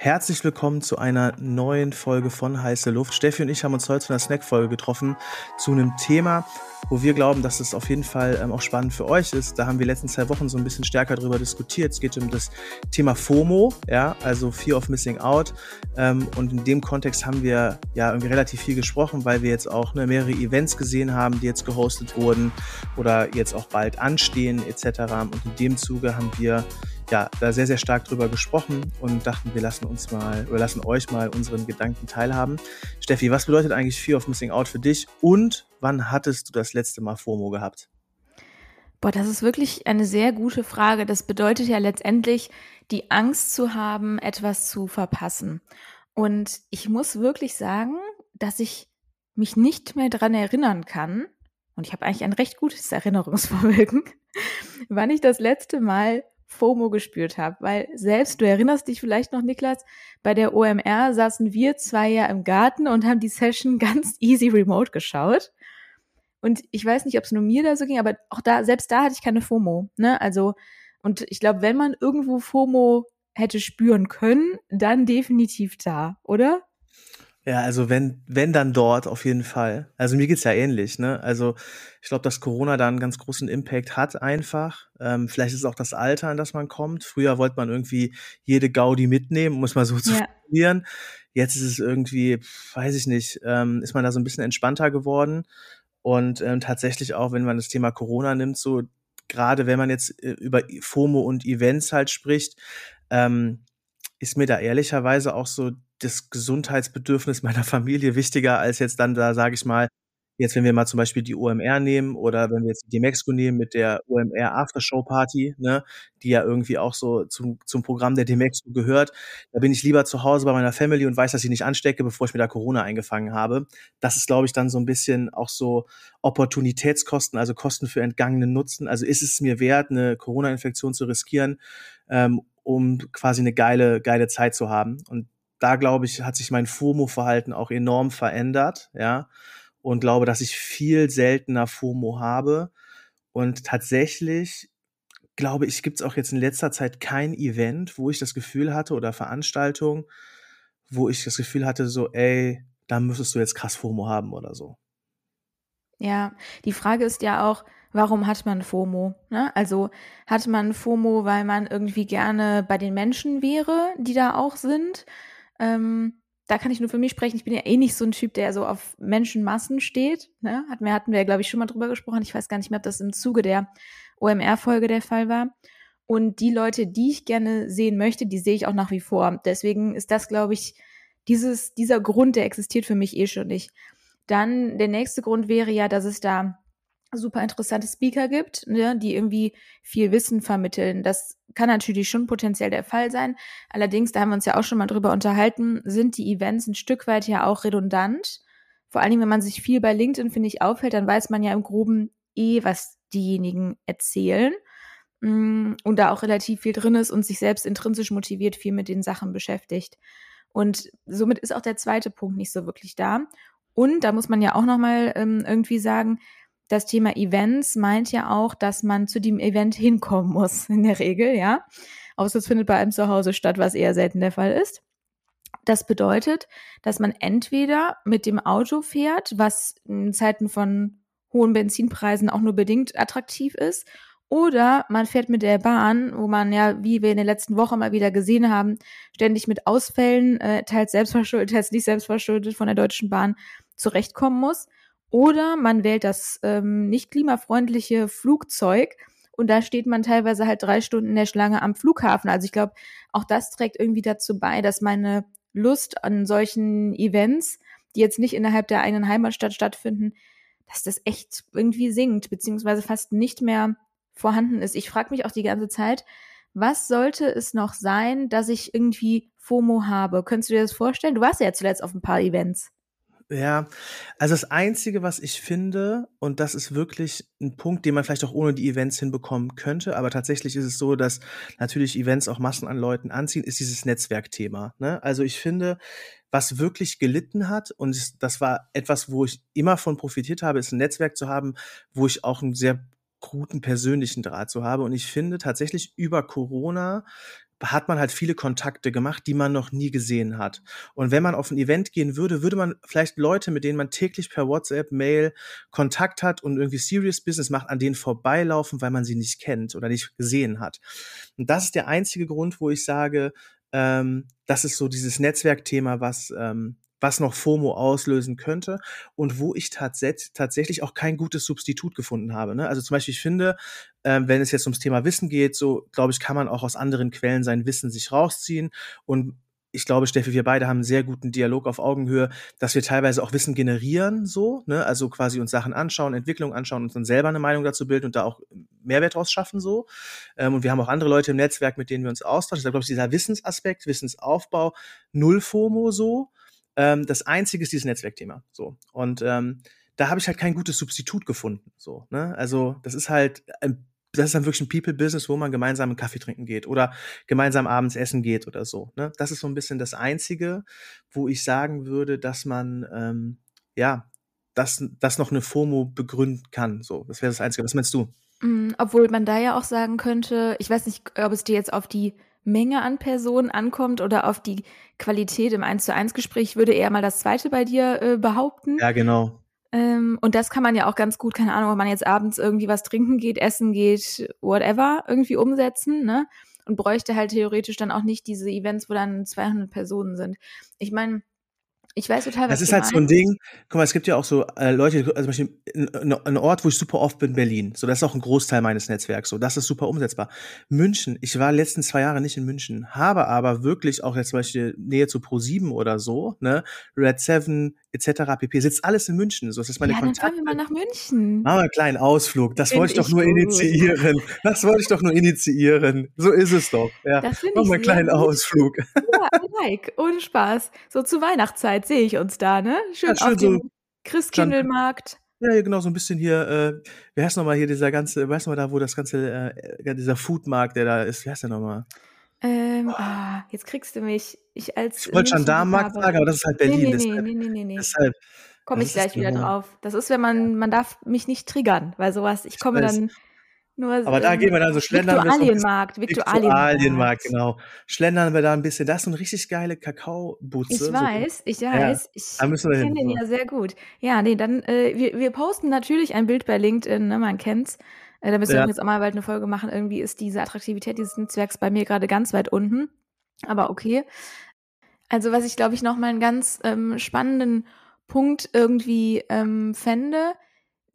Herzlich willkommen zu einer neuen Folge von Heiße Luft. Steffi und ich haben uns heute zu einer Snack-Folge getroffen zu einem Thema, wo wir glauben, dass es auf jeden Fall ähm, auch spannend für euch ist. Da haben wir letzten zwei Wochen so ein bisschen stärker darüber diskutiert. Es geht um das Thema FOMO, ja, also Fear of Missing Out. Ähm, und in dem Kontext haben wir ja irgendwie relativ viel gesprochen, weil wir jetzt auch ne, mehrere Events gesehen haben, die jetzt gehostet wurden oder jetzt auch bald anstehen etc. Und in dem Zuge haben wir ja, da sehr, sehr stark drüber gesprochen und dachten, wir lassen uns mal, oder lassen euch mal unseren Gedanken teilhaben. Steffi, was bedeutet eigentlich Fear of Missing Out für dich und wann hattest du das letzte Mal FOMO gehabt? Boah, das ist wirklich eine sehr gute Frage. Das bedeutet ja letztendlich, die Angst zu haben, etwas zu verpassen. Und ich muss wirklich sagen, dass ich mich nicht mehr dran erinnern kann, und ich habe eigentlich ein recht gutes Erinnerungsvermögen, wann ich das letzte Mal FOMO gespürt habe, weil selbst, du erinnerst dich vielleicht noch, Niklas, bei der OMR saßen wir zwei ja im Garten und haben die Session ganz easy remote geschaut. Und ich weiß nicht, ob es nur mir da so ging, aber auch da, selbst da hatte ich keine FOMO. Ne? Also, und ich glaube, wenn man irgendwo FOMO hätte spüren können, dann definitiv da, oder? Ja, also wenn, wenn dann dort auf jeden Fall. Also mir geht's ja ähnlich, ne? Also ich glaube, dass Corona da einen ganz großen Impact hat einfach. Ähm, vielleicht ist es auch das Alter, an das man kommt. Früher wollte man irgendwie jede Gaudi mitnehmen, muss man so zu ja. formulieren. Jetzt ist es irgendwie, weiß ich nicht, ähm, ist man da so ein bisschen entspannter geworden. Und ähm, tatsächlich auch, wenn man das Thema Corona nimmt, so gerade wenn man jetzt äh, über FOMO und Events halt spricht, ähm, ist mir da ehrlicherweise auch so das Gesundheitsbedürfnis meiner Familie wichtiger als jetzt dann da, sage ich mal, jetzt wenn wir mal zum Beispiel die OMR nehmen oder wenn wir jetzt die Demexco nehmen mit der OMR Aftershow Party, ne, die ja irgendwie auch so zum, zum Programm der Demexco gehört, da bin ich lieber zu Hause bei meiner Family und weiß, dass ich nicht anstecke, bevor ich mir da Corona eingefangen habe. Das ist, glaube ich, dann so ein bisschen auch so Opportunitätskosten, also Kosten für entgangenen Nutzen. Also ist es mir wert, eine Corona-Infektion zu riskieren, ähm, um quasi eine geile, geile Zeit zu haben. Und da glaube ich, hat sich mein FOMO-Verhalten auch enorm verändert, ja. Und glaube, dass ich viel seltener FOMO habe. Und tatsächlich glaube ich, gibt es auch jetzt in letzter Zeit kein Event, wo ich das Gefühl hatte oder Veranstaltung, wo ich das Gefühl hatte, so, ey, da müsstest du jetzt krass FOMO haben oder so. Ja, die Frage ist ja auch, warum hat man FOMO? Ne? Also hat man FOMO, weil man irgendwie gerne bei den Menschen wäre, die da auch sind? Ähm, da kann ich nur für mich sprechen. Ich bin ja eh nicht so ein Typ, der so auf Menschenmassen steht. Ne? Hatten wir, hatten wir, glaube ich, schon mal drüber gesprochen. Ich weiß gar nicht mehr, ob das im Zuge der OMR-Folge der Fall war. Und die Leute, die ich gerne sehen möchte, die sehe ich auch nach wie vor. Deswegen ist das, glaube ich, dieses, dieser Grund, der existiert für mich eh schon nicht. Dann der nächste Grund wäre ja, dass es da super interessante Speaker gibt, ne, die irgendwie viel Wissen vermitteln. Das kann natürlich schon potenziell der Fall sein. Allerdings, da haben wir uns ja auch schon mal drüber unterhalten, sind die Events ein Stück weit ja auch redundant. Vor allen Dingen, wenn man sich viel bei LinkedIn, finde ich, aufhält, dann weiß man ja im Groben eh, was diejenigen erzählen. Mm, und da auch relativ viel drin ist und sich selbst intrinsisch motiviert viel mit den Sachen beschäftigt. Und somit ist auch der zweite Punkt nicht so wirklich da. Und da muss man ja auch nochmal ähm, irgendwie sagen, das Thema Events meint ja auch, dass man zu dem Event hinkommen muss, in der Regel, ja. Außer es findet bei einem zu Hause statt, was eher selten der Fall ist. Das bedeutet, dass man entweder mit dem Auto fährt, was in Zeiten von hohen Benzinpreisen auch nur bedingt attraktiv ist, oder man fährt mit der Bahn, wo man ja, wie wir in der letzten Woche mal wieder gesehen haben, ständig mit Ausfällen, äh, teils selbstverschuldet, teils nicht selbstverschuldet von der Deutschen Bahn zurechtkommen muss. Oder man wählt das ähm, nicht klimafreundliche Flugzeug und da steht man teilweise halt drei Stunden in der Schlange am Flughafen. Also ich glaube, auch das trägt irgendwie dazu bei, dass meine Lust an solchen Events, die jetzt nicht innerhalb der eigenen Heimatstadt stattfinden, dass das echt irgendwie sinkt, beziehungsweise fast nicht mehr vorhanden ist. Ich frage mich auch die ganze Zeit, was sollte es noch sein, dass ich irgendwie FOMO habe? Könntest du dir das vorstellen? Du warst ja zuletzt auf ein paar Events. Ja, also das Einzige, was ich finde, und das ist wirklich ein Punkt, den man vielleicht auch ohne die Events hinbekommen könnte, aber tatsächlich ist es so, dass natürlich Events auch Massen an Leuten anziehen, ist dieses Netzwerkthema. Ne? Also ich finde, was wirklich gelitten hat, und das war etwas, wo ich immer von profitiert habe, ist ein Netzwerk zu haben, wo ich auch einen sehr guten persönlichen Draht zu habe. Und ich finde tatsächlich über Corona hat man halt viele Kontakte gemacht, die man noch nie gesehen hat. Und wenn man auf ein Event gehen würde, würde man vielleicht Leute, mit denen man täglich per WhatsApp, Mail Kontakt hat und irgendwie Serious Business macht, an denen vorbeilaufen, weil man sie nicht kennt oder nicht gesehen hat. Und das ist der einzige Grund, wo ich sage, ähm, das ist so dieses Netzwerkthema, was ähm, was noch FOMO auslösen könnte und wo ich tats tatsächlich auch kein gutes Substitut gefunden habe. Ne? Also zum Beispiel, ich finde, ähm, wenn es jetzt ums Thema Wissen geht, so glaube ich, kann man auch aus anderen Quellen sein Wissen sich rausziehen und ich glaube, Steffi, wir beide haben einen sehr guten Dialog auf Augenhöhe, dass wir teilweise auch Wissen generieren, so, ne, also quasi uns Sachen anschauen, Entwicklung anschauen und dann selber eine Meinung dazu bilden und da auch Mehrwert draus schaffen, so. Ähm, und wir haben auch andere Leute im Netzwerk, mit denen wir uns austauschen. Da glaube ich, dieser Wissensaspekt, Wissensaufbau, null FOMO, so. Ähm, das einzige ist dieses Netzwerkthema, so. Und, ähm, da habe ich halt kein gutes Substitut gefunden, so, ne. Also, das ist halt ein das ist dann wirklich ein People-Business, wo man gemeinsam einen Kaffee trinken geht oder gemeinsam abends essen geht oder so. Ne? Das ist so ein bisschen das Einzige, wo ich sagen würde, dass man ähm, ja das, das noch eine FOMO begründen kann. So, das wäre das Einzige. Was meinst du? Mm, obwohl man da ja auch sagen könnte, ich weiß nicht, ob es dir jetzt auf die Menge an Personen ankommt oder auf die Qualität im 1 zu 1 Gespräch, würde eher mal das zweite bei dir äh, behaupten. Ja, genau. Ähm, und das kann man ja auch ganz gut, keine Ahnung, wenn man jetzt abends irgendwie was trinken geht, essen geht, whatever, irgendwie umsetzen, ne? Und bräuchte halt theoretisch dann auch nicht diese Events, wo dann 200 Personen sind. Ich meine, ich weiß total, was Das ist halt meinst. so ein Ding. Guck mal, es gibt ja auch so äh, Leute, also zum Beispiel ein, ein Ort, wo ich super oft bin, Berlin. So, das ist auch ein Großteil meines Netzwerks. So, das ist super umsetzbar. München. Ich war letzten zwei Jahre nicht in München, habe aber wirklich auch jetzt zum Beispiel Nähe zu Pro7 oder so, ne, Red 7 etc. pp. Sitzt alles in München. So, das ist meine ja, Kontakte. dann fahren wir mal nach München. Machen wir einen kleinen Ausflug. Das wollte ich doch nur gut. initiieren. Das wollte ich doch nur initiieren. So ist es doch. Ja. Das Machen wir einen kleinen gut. Ausflug. Ja, like, ohne Spaß. So zu Weihnachtszeit sehe ich uns da, ne? Schön, ja, schön auf dem so Christkindlmarkt. Ja, genau, so ein bisschen hier, äh, wie heißt nochmal hier dieser ganze, weißt du mal da, wo das ganze, äh, dieser Foodmarkt, der da ist, wie heißt der nochmal? Ähm, oh. ah, jetzt kriegst du mich. Ich als. Ich wollte Gendarmenmarkt sagen, aber das ist halt Berlin. Nee, nee, deshalb, nee, nee, nee, nee. Deshalb. Komme ich gleich wieder drauf. Das ist, wenn man, man darf mich nicht triggern, weil sowas, ich komme dann nur, Aber da gehen wir dann so schlendern. Viktualienmarkt, Viktualienmarkt, genau. Schlendern wir da ein bisschen. Das ist eine richtig geile Kakaobutze. Ich weiß, so. ich weiß. Ja, ich kenne den ja sehr gut. Ja, nee, dann, äh, wir, wir posten natürlich ein Bild bei LinkedIn, ne, man kennt's. Äh, da müssen ja. wir jetzt auch mal bald eine Folge machen. Irgendwie ist diese Attraktivität dieses Netzwerks bei mir gerade ganz weit unten. Aber okay. Also, was ich, glaube ich, nochmal einen ganz ähm, spannenden Punkt irgendwie ähm, fände,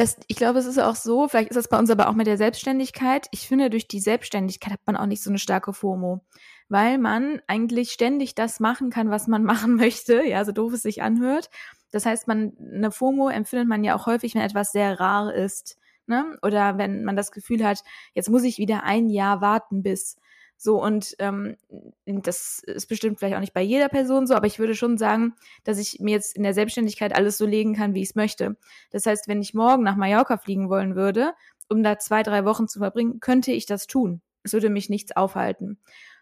das, ich glaube, es ist auch so, vielleicht ist das bei uns aber auch mit der Selbstständigkeit. Ich finde, durch die Selbstständigkeit hat man auch nicht so eine starke FOMO, weil man eigentlich ständig das machen kann, was man machen möchte, ja, so doof es sich anhört. Das heißt, man, eine FOMO empfindet man ja auch häufig, wenn etwas sehr rar ist, ne? Oder wenn man das Gefühl hat, jetzt muss ich wieder ein Jahr warten bis. So, und ähm, das ist bestimmt vielleicht auch nicht bei jeder Person so, aber ich würde schon sagen, dass ich mir jetzt in der Selbstständigkeit alles so legen kann, wie ich es möchte. Das heißt, wenn ich morgen nach Mallorca fliegen wollen würde, um da zwei, drei Wochen zu verbringen, könnte ich das tun. Es würde mich nichts aufhalten.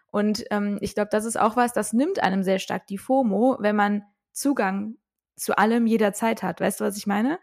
Und ähm, ich glaube, das ist auch was, das nimmt einem sehr stark die FOMO, wenn man Zugang zu allem jederzeit hat. Weißt du, was ich meine?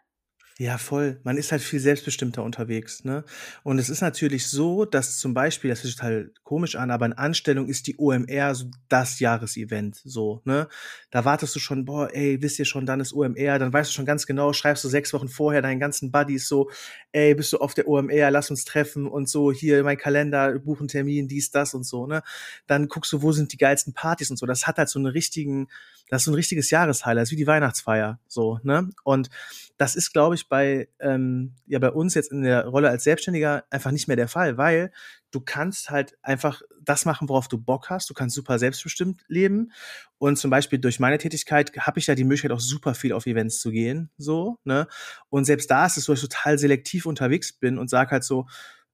Ja, voll. Man ist halt viel selbstbestimmter unterwegs, ne? Und es ist natürlich so, dass zum Beispiel, das ist total komisch an, aber in Anstellung ist die OMR so das Jahresevent, so, ne? Da wartest du schon, boah, ey, wisst ihr schon, dann ist OMR, dann weißt du schon ganz genau, schreibst du sechs Wochen vorher deinen ganzen Buddies so, ey, bist du auf der OMR, lass uns treffen und so, hier mein Kalender, buchen Termin, dies, das und so, ne? Dann guckst du, wo sind die geilsten Partys und so. Das hat halt so einen richtigen, das ist so ein richtiges Jahreshighlight, das ist wie die Weihnachtsfeier, so, ne? Und das ist, glaube ich, bei, ähm, ja, bei uns jetzt in der Rolle als Selbstständiger einfach nicht mehr der Fall, weil du kannst halt einfach das machen, worauf du Bock hast. Du kannst super selbstbestimmt leben. Und zum Beispiel durch meine Tätigkeit habe ich ja die Möglichkeit, auch super viel auf Events zu gehen, so, ne? Und selbst da ist es so, dass ich total selektiv unterwegs bin und sag halt so,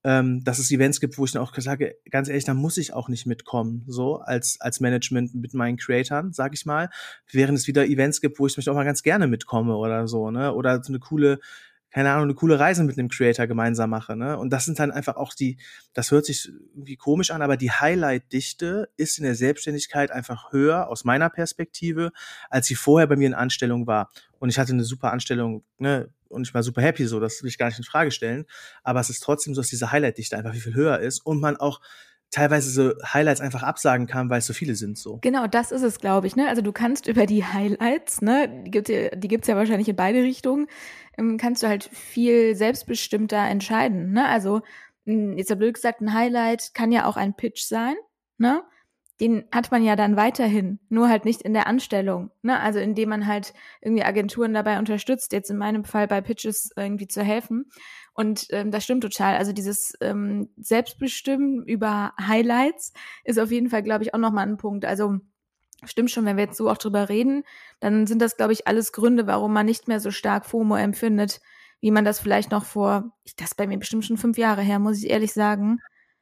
ähm, dass es Events gibt, wo ich dann auch sage, ganz ehrlich, da muss ich auch nicht mitkommen, so als als Management mit meinen Creatoren, sag ich mal, während es wieder Events gibt, wo ich mich auch mal ganz gerne mitkomme oder so, ne, oder so eine coole keine Ahnung, eine coole Reise mit einem Creator gemeinsam mache, ne? Und das sind dann einfach auch die, das hört sich irgendwie komisch an, aber die Highlight-Dichte ist in der Selbstständigkeit einfach höher aus meiner Perspektive, als sie vorher bei mir in Anstellung war. Und ich hatte eine super Anstellung, ne? Und ich war super happy, so, das will ich gar nicht in Frage stellen. Aber es ist trotzdem so, dass diese Highlight-Dichte einfach viel, viel höher ist und man auch teilweise so Highlights einfach absagen kann, weil es so viele sind so. Genau, das ist es, glaube ich. Ne? Also du kannst über die Highlights, ne, die gibt's ja, die gibt's ja wahrscheinlich in beide Richtungen, ähm, kannst du halt viel selbstbestimmter entscheiden. Ne? Also hm, jetzt blöd gesagt, ein Highlight kann ja auch ein Pitch sein, ne? Den hat man ja dann weiterhin, nur halt nicht in der Anstellung, ne? Also indem man halt irgendwie Agenturen dabei unterstützt, jetzt in meinem Fall bei Pitches irgendwie zu helfen. Und ähm, das stimmt total. Also dieses ähm, Selbstbestimmen über Highlights ist auf jeden Fall, glaube ich, auch nochmal ein Punkt. Also stimmt schon, wenn wir jetzt so auch drüber reden, dann sind das, glaube ich, alles Gründe, warum man nicht mehr so stark FOMO empfindet, wie man das vielleicht noch vor, das bei mir bestimmt schon fünf Jahre her, muss ich ehrlich sagen,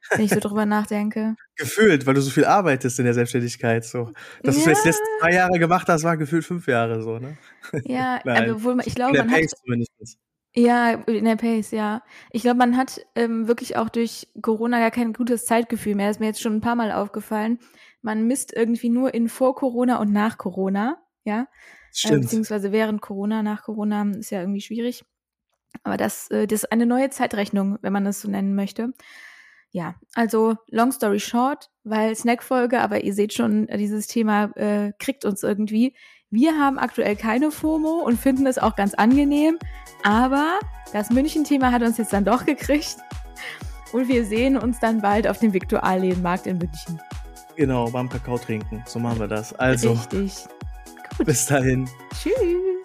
wenn ich so drüber nachdenke. Gefühlt, weil du so viel arbeitest in der Selbstständigkeit. So. Dass ja. du jetzt letzten zwei Jahre gemacht hast, waren gefühlt fünf Jahre so, ne? Ja, aber obwohl man, ich glaube, man hat. Zumindest. Ja, in der Pace, ja. Ich glaube, man hat ähm, wirklich auch durch Corona gar kein gutes Zeitgefühl mehr. Das ist mir jetzt schon ein paar Mal aufgefallen. Man misst irgendwie nur in vor Corona und nach Corona, ja. Stimmt. Äh, beziehungsweise während Corona, nach Corona ist ja irgendwie schwierig. Aber das, äh, das ist eine neue Zeitrechnung, wenn man das so nennen möchte. Ja, also long story short, weil Snackfolge, aber ihr seht schon, dieses Thema äh, kriegt uns irgendwie. Wir haben aktuell keine FOMO und finden es auch ganz angenehm, aber das München-Thema hat uns jetzt dann doch gekriegt und wir sehen uns dann bald auf dem Viktualienmarkt in München. Genau, beim Kakao trinken. So machen wir das. Also. Richtig. Gut. Bis dahin. Tschüss.